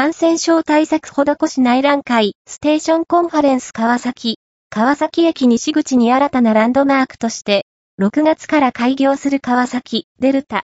感染症対策施し内覧会、ステーションコンファレンス川崎、川崎駅西口に新たなランドマークとして、6月から開業する川崎、デルタ、